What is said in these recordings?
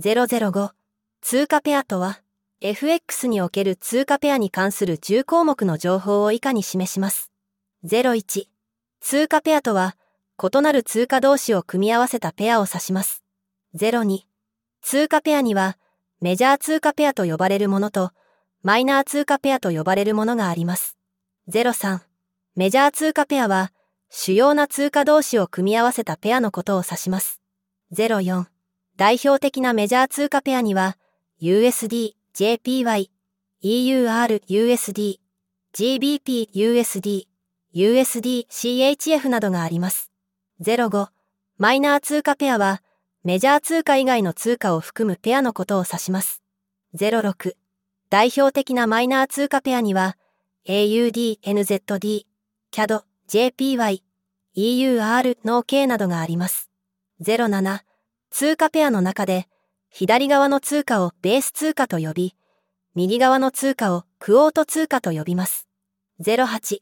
005通貨ペアとは FX における通貨ペアに関する10項目の情報を以下に示します。01通貨ペアとは異なる通貨同士を組み合わせたペアを指します。02通貨ペアにはメジャー通貨ペアと呼ばれるものとマイナー通貨ペアと呼ばれるものがあります。03メジャー通貨ペアは主要な通貨同士を組み合わせたペアのことを指します。04代表的なメジャー通貨ペアには USD、JPY、EUR、USD、GBP、USD、USD、CHF などがあります。05マイナー通貨ペアはメジャー通貨以外の通貨を含むペアのことを指します。06代表的なマイナー通貨ペアには AUD、NZD、CAD、JPY、EUR、の K などがあります。07通貨ペアの中で左側の通貨をベース通貨と呼び、右側の通貨をクオート通貨と呼びます。08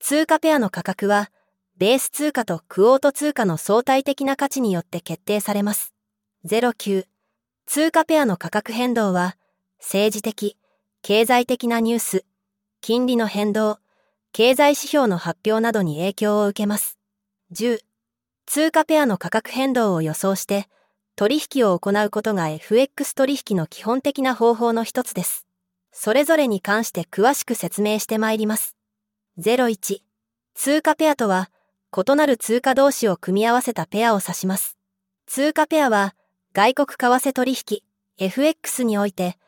通貨ペアの価格はベース通貨とクオート通貨の相対的な価値によって決定されます。09通貨ペアの価格変動は政治的、経済的なニュース、金利の変動、経済指標の発表などに影響を受けます。10通貨ペアの価格変動を予想して取引を行うことが FX 取引の基本的な方法の一つです。それぞれに関して詳しく説明してまいります。01通貨ペアとは異なる通貨同士を組み合わせたペアを指します。通貨ペアは外国為替取引 FX において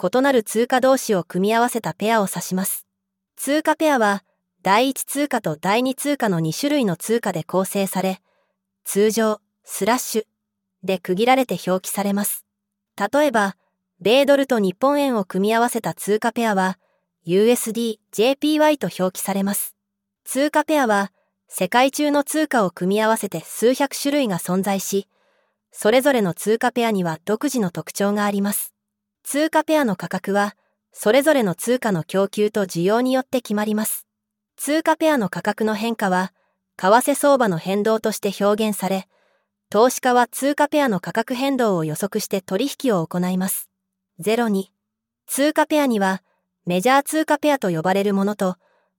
異なる通貨同士を組み合わせたペアを指します。通貨ペアは第一通貨と第二通貨の2種類の通貨で構成され、通常、スラッシュで区切られて表記されます。例えば、米ドルと日本円を組み合わせた通貨ペアは USD、JPY と表記されます。通貨ペアは世界中の通貨を組み合わせて数百種類が存在し、それぞれの通貨ペアには独自の特徴があります。通貨ペアの価格は、それぞれの通貨の供給と需要によって決まります。通貨ペアの価格の変化は、為替相場の変動として表現され、投資家は通貨ペアの価格変動を予測して取引を行います。02通貨ペアには、メジャー通貨ペアと呼ばれるものと、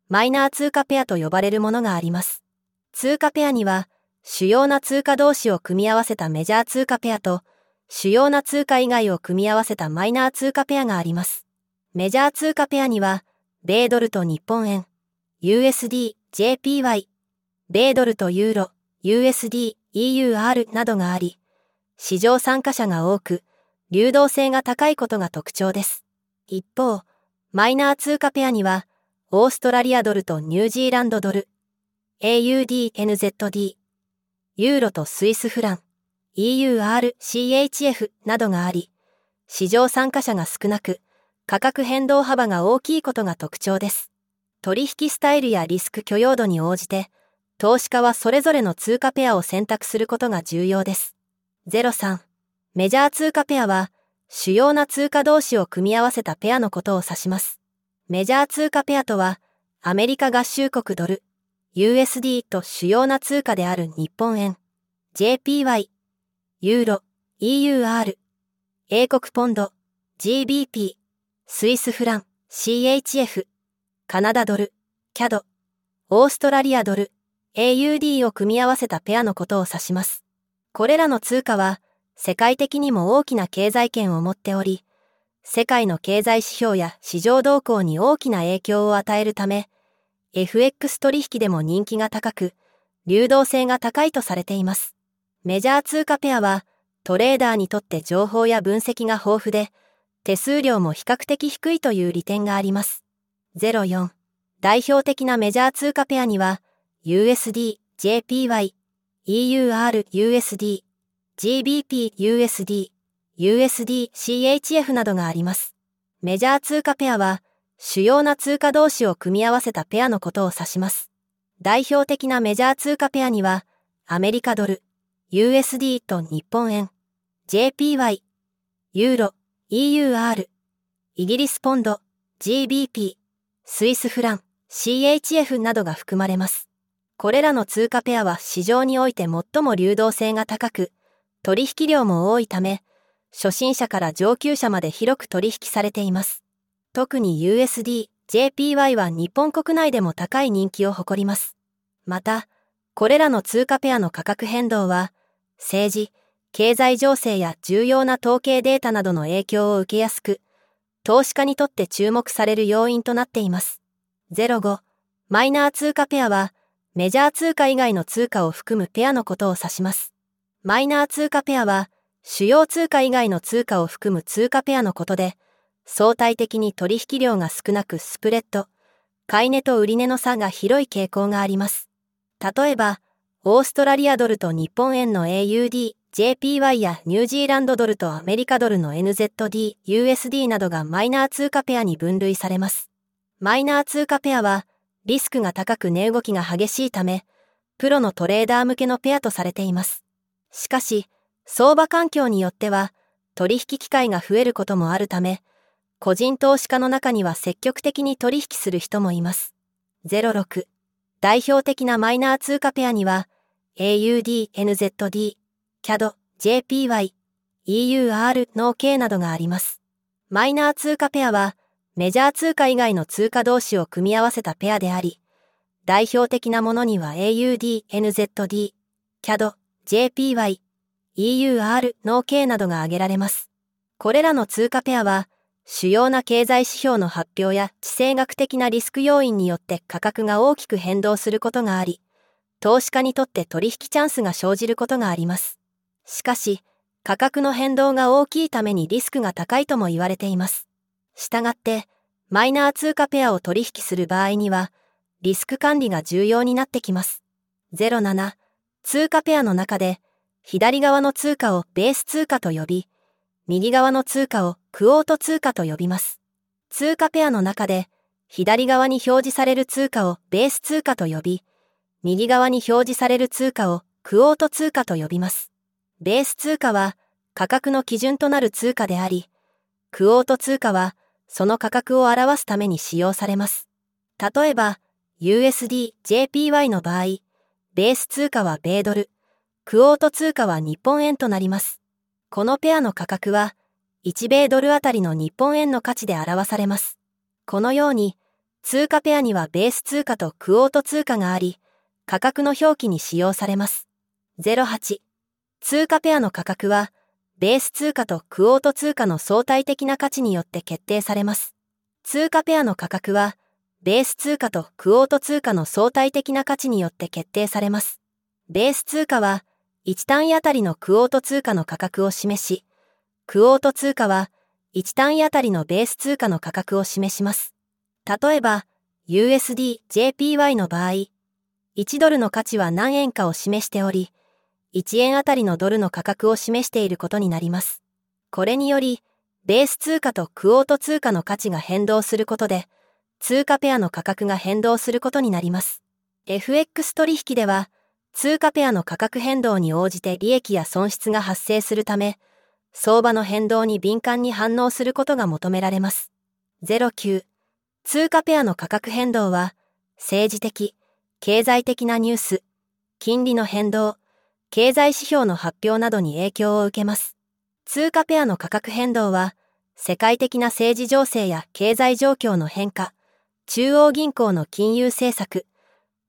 マイナー通貨ペアと呼ばれるものがあります。通貨ペアには、主要な通貨同士を組み合わせたメジャー通貨ペアと、主要な通貨以外を組み合わせたマイナー通貨ペアがあります。メジャー通貨ペアには、米ドルと日本円、USD、JPY、米ドルとユーロ、USD、EUR などがあり、市場参加者が多く、流動性が高いことが特徴です。一方、マイナー通貨ペアには、オーストラリアドルとニュージーランドドル、AUDNZD、ユーロとスイスフラン、EURCHF などがあり、市場参加者が少なく、価格変動幅が大きいことが特徴です。取引スタイルやリスク許容度に応じて、投資家はそれぞれの通貨ペアを選択することが重要です。03メジャー通貨ペアは、主要な通貨同士を組み合わせたペアのことを指します。メジャー通貨ペアとは、アメリカ合衆国ドル、USD と主要な通貨である日本円、JPY、ユーロ、EUR、英国ポンド、GBP、スイスフラン、CHF、カナダドル、CAD、オーストラリアドル、AUD を組み合わせたペアのことを指します。これらの通貨は世界的にも大きな経済圏を持っており、世界の経済指標や市場動向に大きな影響を与えるため、FX 取引でも人気が高く、流動性が高いとされています。メジャー通貨ペアは、トレーダーにとって情報や分析が豊富で、手数料も比較的低いという利点があります。04代表的なメジャー通貨ペアには、USD、JPY、EUR、USD、GBP、USD、USD、CHF などがあります。メジャー通貨ペアは、主要な通貨同士を組み合わせたペアのことを指します。代表的なメジャー通貨ペアには、アメリカドル、USD と日本円、JPY、ユーロ、EUR、イギリスポンド、GBP、スイスフラン、CHF などが含まれます。これらの通貨ペアは市場において最も流動性が高く、取引量も多いため、初心者から上級者まで広く取引されています。特に USD、JPY は日本国内でも高い人気を誇ります。また、これらの通貨ペアの価格変動は、政治、経済情勢や重要な統計データなどの影響を受けやすく、投資家にとって注目される要因となっています。05、マイナー通貨ペアは、メジャー通貨以外の通貨を含むペアのことを指します。マイナー通貨ペアは、主要通貨以外の通貨を含む通貨ペアのことで、相対的に取引量が少なくスプレッド、買い値と売り値の差が広い傾向があります。例えば、オーストラリアドルと日本円の AUD、JPY やニュージーランドドルとアメリカドルの NZD、USD などがマイナー通貨ペアに分類されます。マイナー通貨ペアは、リスクが高く値動きが激しいため、プロのトレーダー向けのペアとされています。しかし、相場環境によっては、取引機会が増えることもあるため、個人投資家の中には積極的に取引する人もいます。06代表的なマイナー通貨ペアには AUD、NZD、CAD、JPY、EUR、の K などがあります。マイナー通貨ペアはメジャー通貨以外の通貨同士を組み合わせたペアであり、代表的なものには AUD、NZD、CAD、JPY、EUR、の K などが挙げられます。これらの通貨ペアは主要な経済指標の発表や地政学的なリスク要因によって価格が大きく変動することがあり、投資家にとって取引チャンスが生じることがあります。しかし、価格の変動が大きいためにリスクが高いとも言われています。したがって、マイナー通貨ペアを取引する場合には、リスク管理が重要になってきます。07、通貨ペアの中で、左側の通貨をベース通貨と呼び、右側の通貨をクオート通貨と呼びます。通貨ペアの中で、左側に表示される通貨をベース通貨と呼び、右側に表示される通貨をクオート通貨と呼びます。ベース通貨は価格の基準となる通貨であり、クオート通貨はその価格を表すために使用されます。例えば、USD、JPY の場合、ベース通貨は米ドル、クオート通貨は日本円となります。このペアの価格は、1米ドルあたりの日本円の価値で表されます。このように、通貨ペアにはベース通貨とクオート通貨があり、価格の表記に使用されます。08通貨ペアの価格は、ベース通貨とクオート通貨の相対的な価値によって決定されます。通貨ペアの価格は、ベース通貨とクオート通貨の相対的な価値によって決定されます。ベース通貨は、1単位あたりのクオート通貨の価格を示し、クオート通貨は1単位あたりのベース通貨の価格を示します。例えば、USD、JPY の場合、1ドルの価値は何円かを示しており、1円あたりのドルの価格を示していることになります。これにより、ベース通貨とクオート通貨の価値が変動することで、通貨ペアの価格が変動することになります。FX 取引では、通貨ペアの価格変動に応じて利益や損失が発生するため、相場の変動に敏感に反応することが求められます。09通貨ペアの価格変動は、政治的、経済的なニュース、金利の変動、経済指標の発表などに影響を受けます。通貨ペアの価格変動は、世界的な政治情勢や経済状況の変化、中央銀行の金融政策、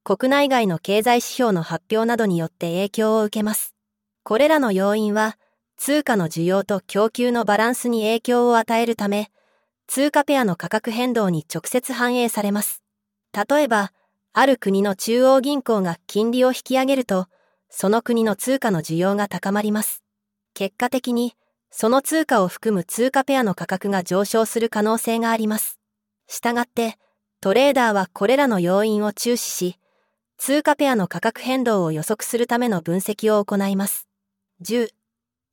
国内外の経済指標の発表などによって影響を受けます。これらの要因は、通貨の需要と供給のバランスに影響を与えるため、通貨ペアの価格変動に直接反映されます。例えば、ある国の中央銀行が金利を引き上げると、その国の通貨の需要が高まります。結果的に、その通貨を含む通貨ペアの価格が上昇する可能性があります。したがって、トレーダーはこれらの要因を注視し、通貨ペアの価格変動を予測するための分析を行います。10、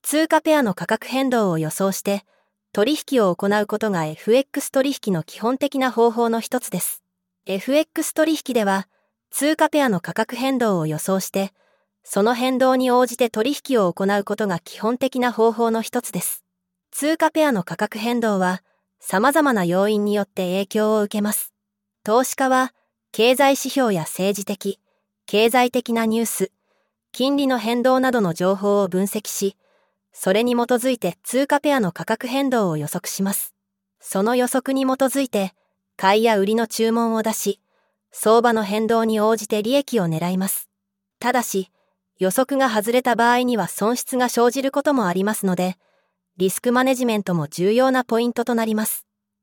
通貨ペアの価格変動を予想して、取引を行うことが FX 取引の基本的な方法の一つです。FX 取引では、通貨ペアの価格変動を予想して、その変動に応じて取引を行うことが基本的な方法の一つです。通貨ペアの価格変動は、様々な要因によって影響を受けます。投資家は、経済指標や政治的、経済的なニュース、金利の変動などの情報を分析し、それに基づいて通貨ペアの価格変動を予測します。その予測に基づいて、買いや売りの注文を出し、相場の変動に応じて利益を狙います。ただし、予測が外れた場合には損失が生じることもありますので、リスクマネジメントも重要なポイントとなります。